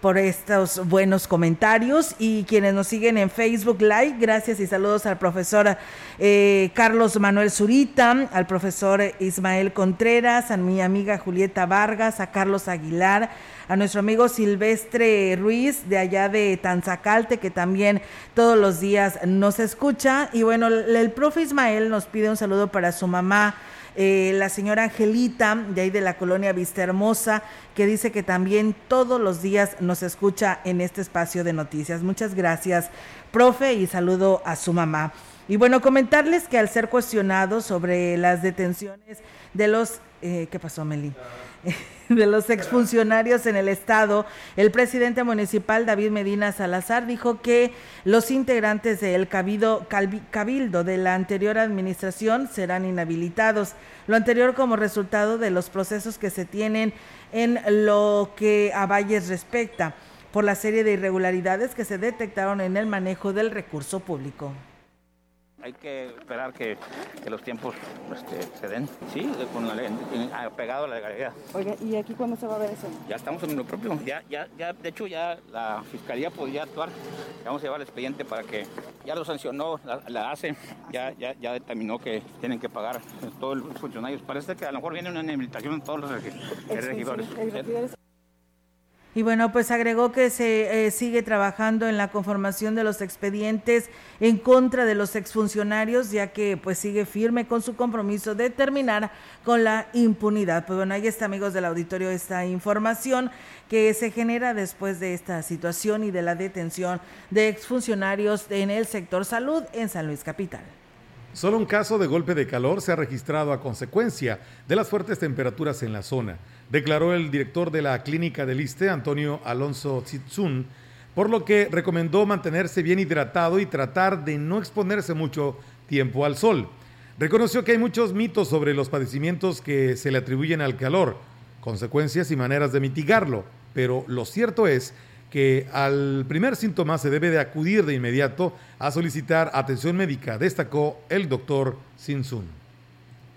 S9: por estos buenos comentarios y quienes nos siguen en Facebook Live. Gracias y saludos al profesor eh, Carlos Manuel Zurita, al profesor Ismael Contreras, a mi amiga Julieta Vargas, a Carlos Aguilar, a nuestro amigo Silvestre Ruiz de allá de Tanzacalte, que también todos los días nos escucha. Y bueno, el, profe Ismael nos pide un saludo para su mamá. Eh, la señora Angelita, de ahí de la colonia Vista Hermosa, que dice que también todos los días nos escucha en este espacio de noticias. Muchas gracias, profe, y saludo a su mamá. Y bueno, comentarles que al ser cuestionado sobre las detenciones de los... eh, ¿Qué pasó, Meli? de los exfuncionarios en el Estado, el presidente municipal David Medina Salazar dijo que los integrantes del cabildo de la anterior administración serán inhabilitados. Lo anterior como resultado de los procesos que se tienen en lo que a Valles respecta por la serie de irregularidades que se detectaron en el manejo del recurso público.
S26: Hay que esperar que, que los tiempos este, se den, sí, con la ley, en- apegado a la legalidad.
S27: Oiga, ¿y aquí cuándo se va a ver eso?
S26: Ya estamos en lo propio, ya, ya, ya, de hecho ya la fiscalía podría actuar, vamos a llevar el expediente para que ya lo sancionó, la, la hace, ya, ya, ya determinó que tienen que pagar eh, todos los funcionarios. Parece que a lo mejor viene una inhabilitación en todos los regi- regidores.
S9: Y bueno, pues agregó que se eh, sigue trabajando en la conformación de los expedientes en contra de los exfuncionarios, ya que pues sigue firme con su compromiso de terminar con la impunidad. Pues bueno, ahí está, amigos del auditorio, esta información que se genera después de esta situación y de la detención de exfuncionarios en el sector salud en San Luis Capital.
S4: Solo un caso de golpe de calor se ha registrado a consecuencia de las fuertes temperaturas en la zona, declaró el director de la clínica del ISTE, Antonio Alonso Tzitsun, por lo que recomendó mantenerse bien hidratado y tratar de no exponerse mucho tiempo al sol. Reconoció que hay muchos mitos sobre los padecimientos que se le atribuyen al calor, consecuencias y maneras de mitigarlo, pero lo cierto es que al primer síntoma se debe de acudir de inmediato a solicitar atención médica, destacó el doctor Sinsun.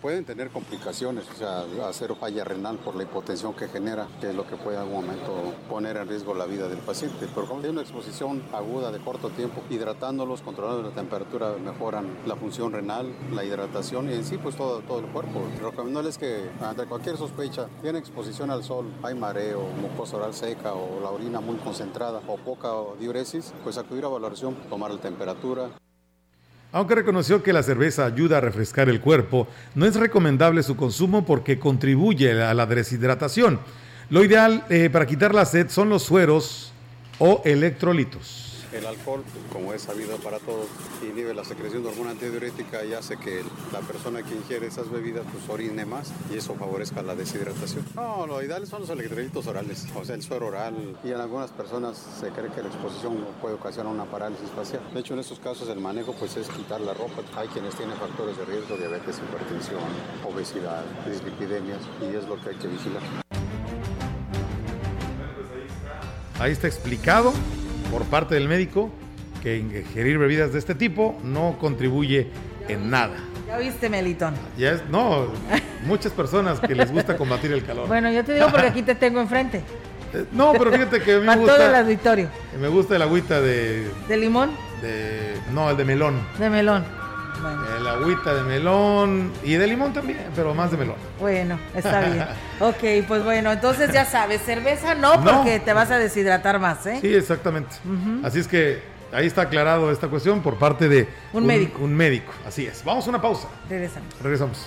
S28: Pueden tener complicaciones, o sea, hacer falla renal por la hipotensión que genera, que es lo que puede en algún momento poner en riesgo la vida del paciente. Pero como tiene una exposición aguda de corto tiempo, hidratándolos, controlando la temperatura, mejoran la función renal, la hidratación y en sí pues todo, todo el cuerpo. Recomendarles que ante cualquier sospecha, tiene exposición al sol, hay mareo, mucosa oral seca o la orina muy concentrada o poca diuresis, pues acudir a valoración, tomar la temperatura,
S4: Aunque reconoció que la cerveza ayuda a refrescar el cuerpo, no es recomendable su consumo porque contribuye a la deshidratación. Lo ideal eh, para quitar la sed son los sueros o electrolitos.
S28: El alcohol, como es sabido para todos, inhibe la secreción de hormona antidiurética y hace que la persona que ingiere esas bebidas pues orine más y eso favorezca la deshidratación. No, lo ideal son los electrolitos orales, o sea, el suero oral y en algunas personas se cree que la exposición puede ocasionar una parálisis facial. De hecho, en estos casos el manejo pues es quitar la ropa. Hay quienes tienen factores de riesgo, diabetes, hipertensión, obesidad, dislipidemias y es lo que hay que vigilar.
S4: Ahí está explicado por parte del médico que ingerir bebidas de este tipo no contribuye en nada.
S9: ¿Ya viste, Melitón?
S4: Ya es, no, muchas personas que les gusta combatir el calor.
S9: Bueno, yo te digo porque aquí te tengo enfrente.
S4: Eh, No, pero fíjate que me
S9: Para todo el
S4: gusta,
S9: auditorio.
S4: me gusta el agüita de,
S9: ¿De limón?
S4: de- no, el de melón.
S9: De melón. Bueno,
S4: El agüita de melón y de limón también, pero más de melón.
S9: bueno, está bien. Ok, pues bueno, entonces ya sabes, cerveza no
S4: No.
S9: porque te vas a deshidratar más, ¿eh?
S4: Sí, exactamente. Así es que ahí está aclarado esta cuestión por parte de
S9: Un médico.
S4: Un médico, así es. Vamos a una pausa.
S9: Regresamos.
S4: Regresamos.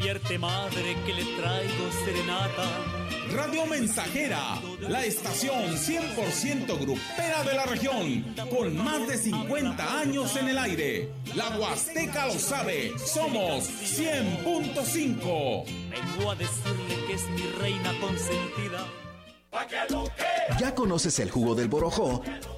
S6: Despierte madre que le traigo serenata.
S3: Radio Mensajera, la estación 100% grupera de la región, con más de 50 años en el aire. La Huasteca lo sabe, somos 100.5.
S6: Vengo a decirle que es mi reina consentida.
S29: ¿Ya conoces el jugo del borojó?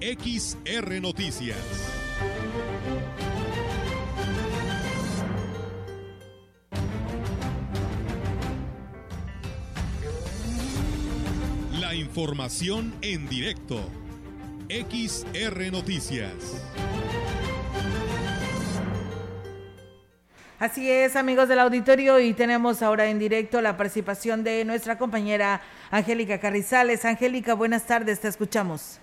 S15: XR Noticias. La información en directo. XR Noticias.
S9: Así es, amigos del auditorio, y tenemos ahora en directo la participación de nuestra compañera Angélica Carrizales. Angélica, buenas tardes, te escuchamos.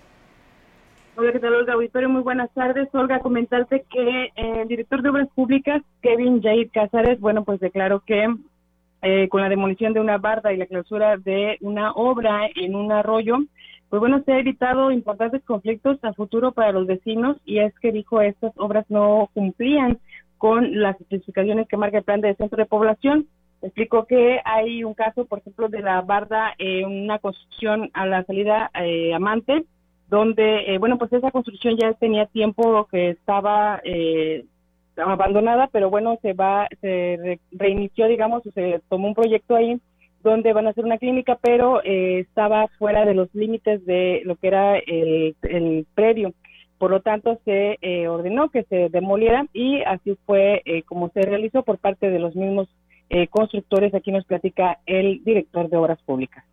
S30: Hola, ¿qué tal, Olga? Auditorio, muy buenas tardes. Olga, comentarte que eh, el director de Obras Públicas, Kevin Jair Cázares, bueno, pues declaró que eh, con la demolición de una barda y la clausura de una obra en un arroyo, pues bueno, se ha evitado importantes conflictos a futuro para los vecinos y es que dijo estas obras no cumplían con las especificaciones que marca el plan de centro de población. Explicó que hay un caso, por ejemplo, de la barda, eh, una construcción a la salida eh, Amante, donde, eh, bueno, pues esa construcción ya tenía tiempo que estaba eh, abandonada, pero bueno, se va, se re- reinició, digamos, o se tomó un proyecto ahí donde van a hacer una clínica, pero eh, estaba fuera de los límites de lo que era el, el predio. Por lo tanto, se eh, ordenó que se demoliera y así fue eh, como se realizó por parte de los mismos eh, constructores. Aquí nos platica el director de Obras Públicas.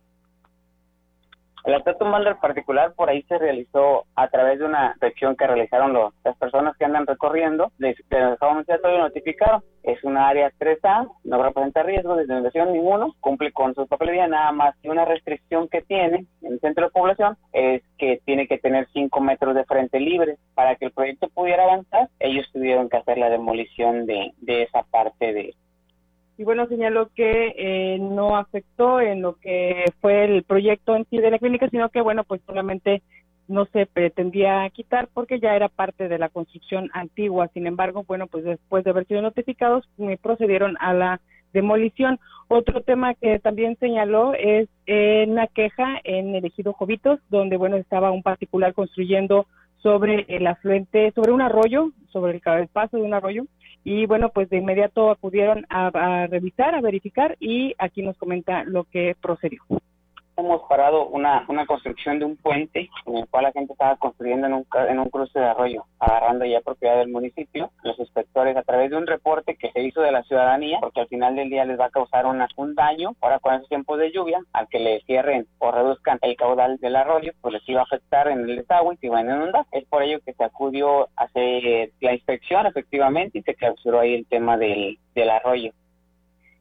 S31: El aspecto Malder particular por ahí se realizó a través de una inspección que realizaron los- las personas que andan recorriendo. Les, les ya todo notificado. Es una área 3A, no representa riesgo de inundación ninguno, cumple con su papelería, nada más que una restricción que tiene en el centro de población es que tiene que tener 5 metros de frente libre. Para que el proyecto pudiera avanzar, ellos tuvieron que hacer la demolición de, de esa parte de,
S30: Y bueno, señaló que eh, no afectó en lo que fue el proyecto en sí de la clínica, sino que bueno, pues solamente no se pretendía quitar porque ya era parte de la construcción antigua. Sin embargo, bueno, pues después de haber sido notificados, eh, procedieron a la demolición. Otro tema que también señaló es eh, una queja en el ejido Jovitos, donde bueno estaba un particular construyendo sobre el afluente, sobre un arroyo, sobre el, ca- el paso de un arroyo, y bueno, pues de inmediato acudieron a, a revisar, a verificar, y aquí nos comenta lo que procedió.
S31: Hemos parado una, una construcción de un puente en el cual la gente estaba construyendo en un, en un cruce de arroyo, agarrando ya propiedad del municipio. Los inspectores, a través de un reporte que se hizo de la ciudadanía, porque al final del día les va a causar una, un daño, ahora con esos tiempos de lluvia, al que le cierren o reduzcan el caudal del arroyo, pues les iba a afectar en el desagüe y se iban a inundar. Es por ello que se acudió a hacer la inspección efectivamente y se clausuró ahí el tema del, del arroyo.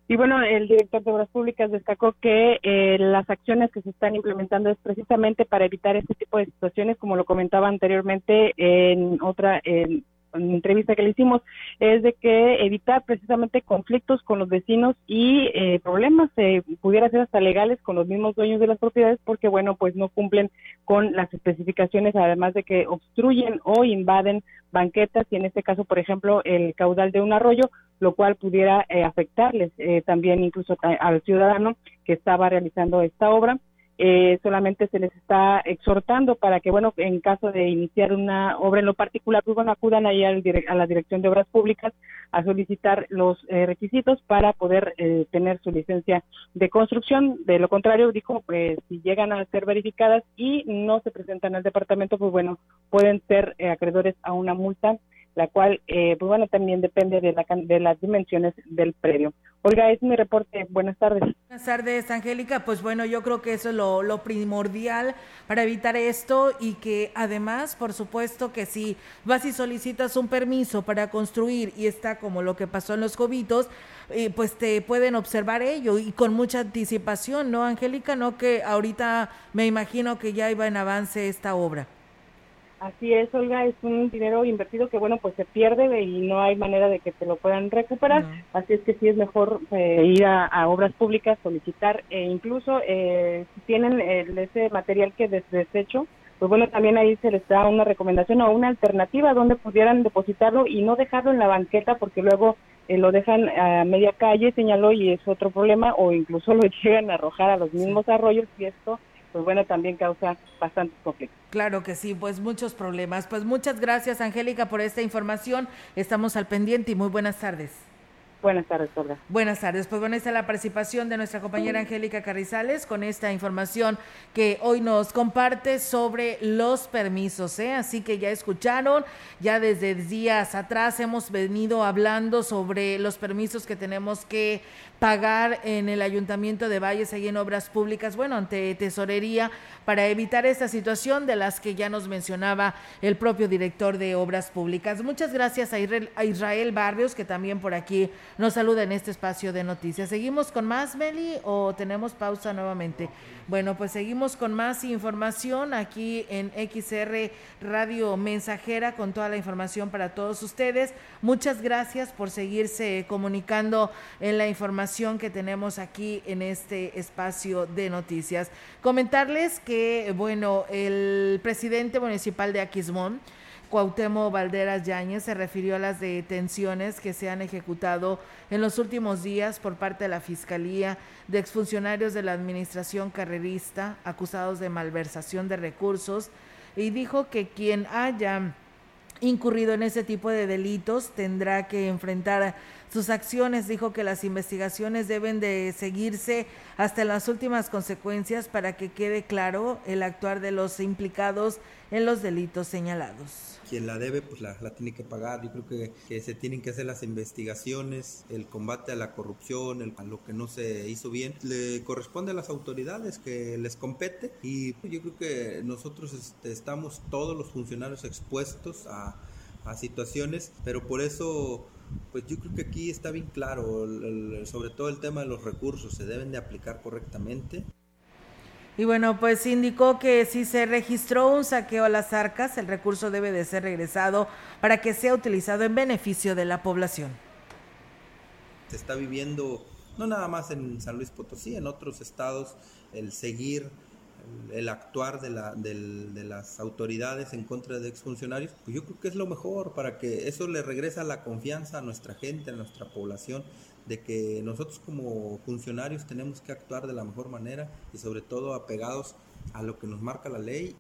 S30: Y bueno, el director de Obras Públicas destacó que eh, las acciones que se están implementando es precisamente para evitar este tipo de situaciones, como lo comentaba anteriormente en otra en, en entrevista que le hicimos, es de que evitar precisamente conflictos con los vecinos y eh, problemas, eh, pudiera ser hasta legales con los mismos dueños de las propiedades, porque bueno, pues no cumplen con las especificaciones, además de que obstruyen o invaden banquetas y en este caso, por ejemplo, el caudal de un arroyo, lo cual pudiera eh, afectarles eh, también incluso al ciudadano que estaba realizando esta obra. eh, solamente se les está exhortando para que, bueno, en caso de iniciar una obra en lo particular, pues bueno, acudan ahí al a la Dirección de Obras Públicas a solicitar los eh, requisitos para poder eh, tener su licencia de construcción. De lo contrario, dijo, pues si llegan a ser verificadas y no se presentan al departamento, pues bueno, pueden ser eh, acreedores a una multa la cual, eh, pues bueno, también depende de, la, de las dimensiones del predio. Oiga, es mi reporte. Buenas tardes.
S9: Buenas tardes, Angélica. Pues bueno, yo creo que eso es lo, lo primordial para evitar esto y que además, por supuesto, que si vas y solicitas un permiso para construir y está como lo que pasó en los Cobitos, eh, pues te pueden observar ello y con mucha anticipación, ¿no, Angélica? No que ahorita me imagino que ya iba en avance esta obra.
S30: Así es, Olga, es un dinero invertido que, bueno, pues se pierde y no hay manera de que te lo puedan recuperar. Así es que sí es mejor eh, ir a, a obras públicas, solicitar, e incluso eh, si tienen el- ese material que des desecho, pues bueno, también ahí se les da una recomendación o una alternativa donde pudieran depositarlo y no dejarlo en la banqueta porque luego eh, lo dejan a media calle, señaló, y es otro problema, o incluso lo llegan a arrojar a los mismos arroyos y esto, pues bueno, también causa bastantes conflictos.
S9: Claro que sí, pues muchos problemas. Pues muchas gracias, Angélica, por esta información. Estamos al pendiente y muy buenas tardes.
S30: Buenas tardes, Olga.
S9: Buenas tardes. Pues bueno, esta es la participación de nuestra compañera Angélica Carrizales con esta información que hoy nos comparte sobre los permisos. ¿eh? Así que ya escucharon, ya desde días atrás hemos venido hablando sobre los permisos que tenemos que pagar en el Ayuntamiento de Valles, ahí en Obras Públicas, bueno, ante Tesorería, para evitar esta situación de las que ya nos mencionaba el propio director de Obras Públicas. Muchas gracias a Israel, Barrios, que también por aquí nos saluda en este espacio de noticias. ¿Seguimos con más, Meli, o tenemos pausa nuevamente? Bueno, pues seguimos con más información aquí en XR Radio Mensajera con toda la información para todos ustedes. Muchas gracias por seguirse comunicando en la información que tenemos aquí en este espacio de noticias. Comentarles que, bueno, el presidente municipal de Aquismón, Cuauhtémoc Valderas Yáñez se refirió a las detenciones que se han ejecutado en los últimos días por parte de la Fiscalía de exfuncionarios de la Administración Carrerista acusados de malversación de recursos y dijo que quien haya incurrido en ese tipo de delitos tendrá que enfrentar sus acciones. Dijo que las investigaciones deben de seguirse hasta las últimas consecuencias para que quede claro el actuar de los implicados en los delitos señalados.
S32: quien la debe pues la, tiene que pagar. Yo creo que, que se tienen que hacer las investigaciones, el combate a la corrupción, el- a lo que no se hizo bien, le corresponde a las autoridades que les compete y yo creo que nosotros este, estamos todos los funcionarios expuestos a situaciones, pero por eso pues yo creo que aquí está bien claro, el- el- sobre todo el tema de los recursos, se deben de aplicar correctamente.
S9: Y bueno, pues indicó que si se registró un saqueo a las arcas, el recurso debe de ser regresado para que sea utilizado en beneficio de la población.
S32: se está viviendo, no nada más en San Luis Potosí, en otros estados, el seguir, el, actuar de, la, de las autoridades en contra de exfuncionarios, pues yo creo que es lo mejor para que eso le regresa la confianza a nuestra gente, a nuestra población, de que nosotros como funcionarios tenemos que actuar de la mejor manera y sobre todo apegados a lo que nos marca la ley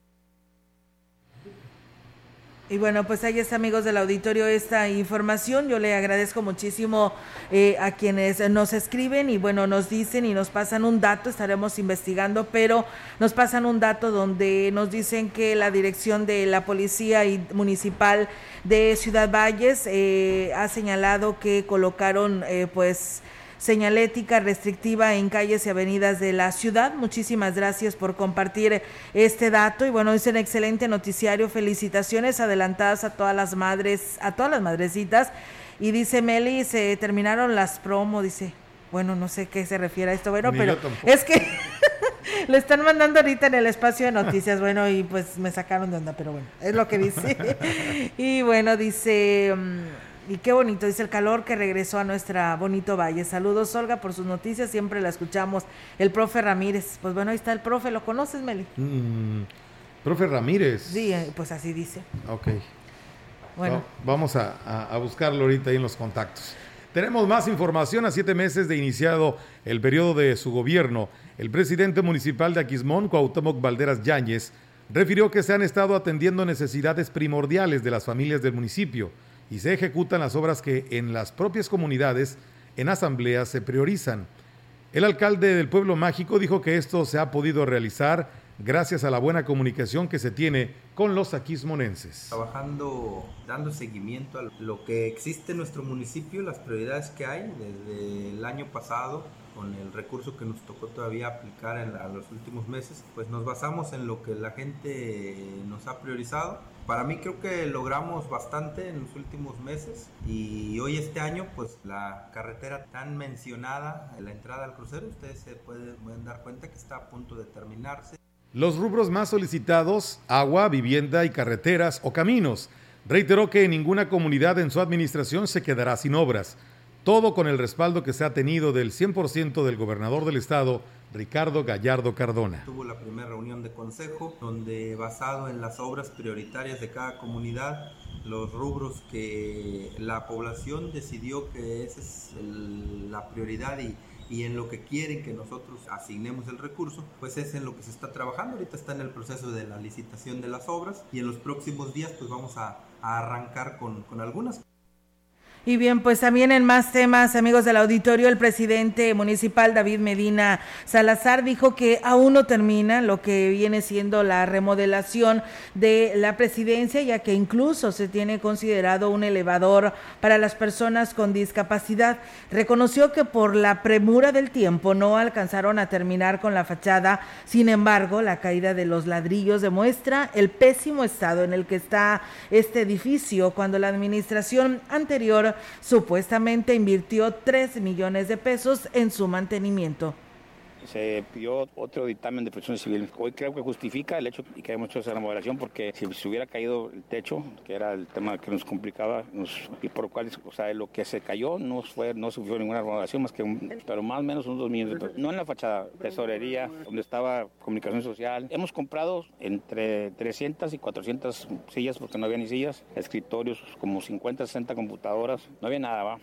S9: Y bueno, pues ahí está, amigos del auditorio, esta información. Yo le agradezco muchísimo eh, a quienes nos escriben y bueno, nos dicen y nos pasan un dato, estaremos investigando, pero nos pasan un dato donde nos dicen que la dirección de la Policía Municipal de Ciudad Valles eh, ha señalado que colocaron eh, pues señalética restrictiva en calles y avenidas de la ciudad. Muchísimas gracias por compartir este dato y bueno, es un excelente noticiario. Felicitaciones adelantadas a todas las madres, a todas las madrecitas. Y dice Meli, se terminaron las promo, dice. Bueno, no sé qué se refiere a esto, bueno,
S4: Ni
S9: pero es que le están mandando ahorita en el espacio de noticias, bueno, y pues me sacaron de onda, pero bueno, es lo que dice. y bueno, dice, mm, y qué bonito, dice el calor que regresó a nuestra bonito valle. Saludos, Olga, por sus noticias, siempre la escuchamos. El profe Ramírez, pues bueno, ahí está el profe, ¿lo conoces, Meli?
S4: Mm, profe Ramírez.
S9: Sí, eh, pues así dice.
S4: Ok.
S9: Bueno.
S4: Va- vamos a, a- a buscarlo ahorita ahí en los contactos. Tenemos más información a siete meses de iniciado el periodo de su gobierno. El presidente municipal de Aquismón, Cuauhtémoc Valderas Yáñez, refirió que se han estado atendiendo necesidades primordiales de las familias del municipio y se ejecutan las obras que en las propias comunidades, en asambleas, se priorizan. El alcalde del pueblo mágico dijo que esto se ha podido realizar gracias a la buena comunicación que se tiene con los aquismonenses.
S32: Trabajando, dando seguimiento a lo que existe en nuestro municipio, las prioridades que hay desde el año pasado, con el recurso que nos tocó todavía aplicar en la- los últimos meses, pues nos basamos en lo que la gente nos ha priorizado. Para mí creo que logramos bastante en los últimos meses y hoy este año pues la carretera tan mencionada, la entrada al crucero, ustedes se pueden, pueden dar cuenta que está a punto de terminarse.
S4: Los rubros más solicitados, agua, vivienda y carreteras o caminos. Reiteró que ninguna comunidad en su administración se quedará sin obras. Todo con el respaldo que se ha tenido del 100% del gobernador del estado, Ricardo Gallardo Cardona.
S32: Tuvo la primera reunión de consejo donde basado en las obras prioritarias de cada comunidad, los rubros que la población decidió que esa es la prioridad y, en lo que quieren que nosotros asignemos el recurso, pues es en lo que se está trabajando. Ahorita está en el proceso de la licitación de las obras y en los próximos días pues vamos a, a arrancar con, con algunas.
S9: Y bien, pues también en más temas, amigos del auditorio, el presidente municipal David Medina Salazar dijo que aún no termina lo que viene siendo la remodelación de la presidencia, ya que incluso se tiene considerado un elevador para las personas con discapacidad. Reconoció que por la premura del tiempo no alcanzaron a terminar con la fachada, sin embargo, la caída de los ladrillos demuestra el pésimo estado en el que está este edificio cuando la administración anterior supuestamente invirtió 3 millones de pesos en su mantenimiento.
S26: Se pidió otro dictamen de protección civil. Hoy creo que justifica el hecho y que hemos hecho esa remodelación porque si se hubiera caído el techo, que era el tema que nos complicaba, nos- y por lo cual, o sea, lo que se cayó no fue, no sufrió ninguna remodelación más que un, pero más o menos unos dos millones de pesos. No en la fachada, tesorería, donde estaba comunicación social. Hemos comprado entre 300 y 400 sillas porque no había ni sillas, escritorios, como 50, 60 computadoras, no había nada, va.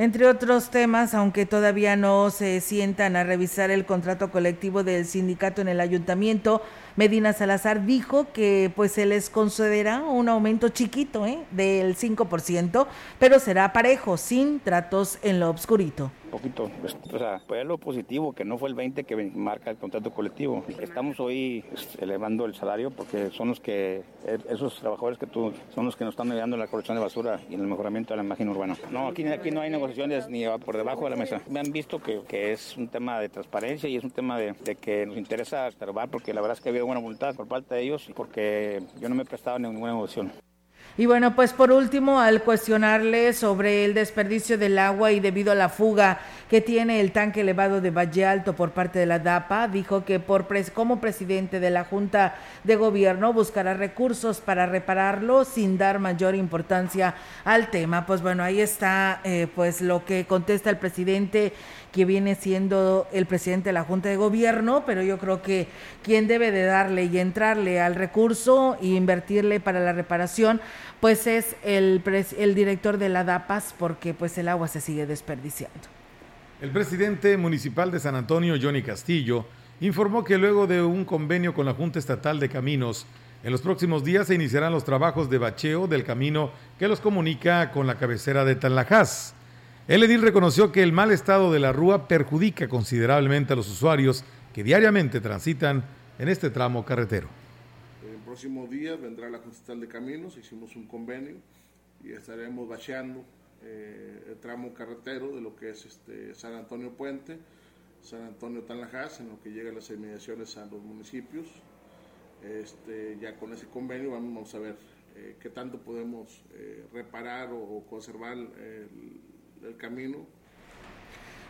S9: Entre otros temas, aunque todavía no se sientan a revisar el contrato colectivo del sindicato en el ayuntamiento, Medina Salazar dijo que pues se les concederá un aumento chiquito ¿eh? del 5%, pero será parejo, sin tratos en lo obscurito.
S26: Poquito, pues, o sea, fue lo positivo, que no fue el 20 que marca el contrato colectivo. Estamos hoy este, elevando el salario porque son los que, eh, esos trabajadores que tú, son los que nos están ayudando en la colección de basura y en el mejoramiento de la imagen urbana. No, aquí, aquí no hay negociaciones ni por debajo de la mesa. Me han visto que, que es un tema de transparencia y es un tema de, de que nos interesa observar porque la verdad es que había buena voluntad por parte de ellos porque yo no me he prestado ninguna negociación.
S9: Y bueno, pues por último, al cuestionarle sobre el desperdicio del agua y debido a la fuga que tiene el tanque elevado de Valle Alto por parte de la DAPA, dijo que por pres- como presidente de la Junta de Gobierno buscará recursos para repararlo sin dar mayor importancia al tema. Pues bueno, ahí está eh, pues lo que contesta el presidente que viene siendo el presidente de la Junta de Gobierno, pero yo creo que quien debe de darle y entrarle al recurso e invertirle para la reparación, pues es el, el director de la DAPAS, porque pues el agua se sigue desperdiciando.
S4: El presidente municipal de San Antonio, Johnny Castillo, informó que luego de un convenio con la Junta Estatal de Caminos, en los próximos días se iniciarán los trabajos de bacheo del camino que los comunica con la cabecera de Tanlajás. El edil reconoció que el mal estado de la rúa perjudica considerablemente a los usuarios que diariamente transitan en este tramo carretero.
S33: En próximos días vendrá la Junta Estatal de Caminos, hicimos un convenio y estaremos bacheando eh, el tramo carretero de lo que es este San Antonio Puente, San Antonio Tanlajas, en lo que llega a las inmediaciones a los municipios. Este, ya con ese convenio vamos a ver eh, qué tanto podemos eh, reparar o, conservar el camino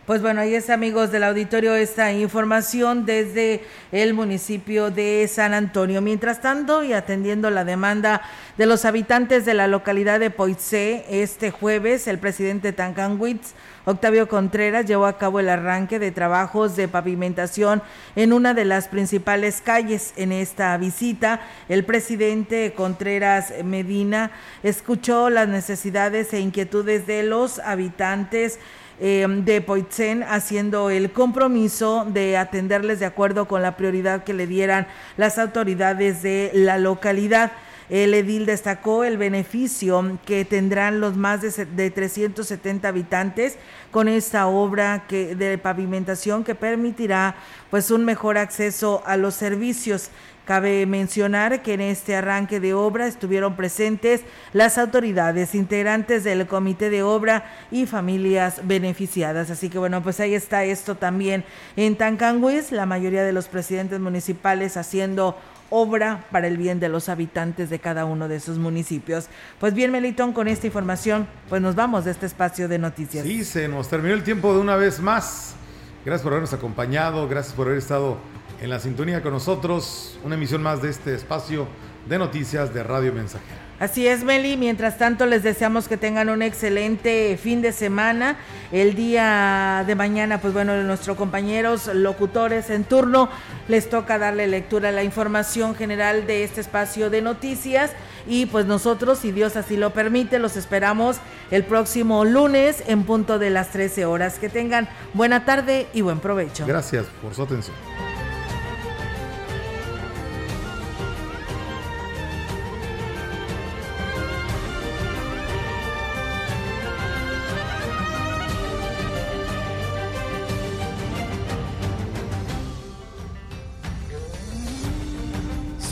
S9: Pues bueno, ahí es amigos del auditorio esta información desde el municipio de San Antonio. Mientras tanto, y atendiendo la demanda de los habitantes de la localidad de Poitsé, este jueves el presidente Tancanwitz, Octavio Contreras, llevó a cabo el arranque de trabajos de pavimentación en una de las principales calles. En esta visita, el presidente Contreras Medina escuchó las necesidades e inquietudes de los habitantes eh, de Poitzen haciendo el compromiso de atenderles de acuerdo con la prioridad que le dieran las autoridades de la localidad. El edil destacó el beneficio que tendrán los más de, de 370 habitantes con esta obra que, de pavimentación que permitirá pues un mejor acceso a los servicios. Cabe mencionar que en este arranque de obra estuvieron presentes las autoridades, integrantes del comité de obra y familias beneficiadas. Así que bueno, pues ahí está esto también en Tancanguis, la mayoría de los presidentes municipales haciendo obra para el bien de los habitantes de cada uno de esos municipios. Pues bien, Melitón, con esta información, pues nos vamos de este espacio de noticias.
S4: Sí, se nos terminó el tiempo de una vez más. Gracias por habernos acompañado, gracias por haber estado en la sintonía con nosotros. Una emisión más de este espacio de noticias de Radio Mensajera.
S9: Así es, Meli. Mientras tanto, les deseamos que tengan un excelente fin de semana. El día de mañana, pues bueno, nuestros compañeros locutores en turno les toca darle lectura a la información general de este espacio de noticias. Y pues nosotros, si Dios así lo permite, los esperamos el próximo lunes en punto de las 13 horas. Que tengan buena tarde y buen provecho.
S4: Gracias por su atención.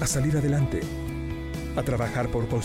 S34: A salir adelante. A trabajar por construir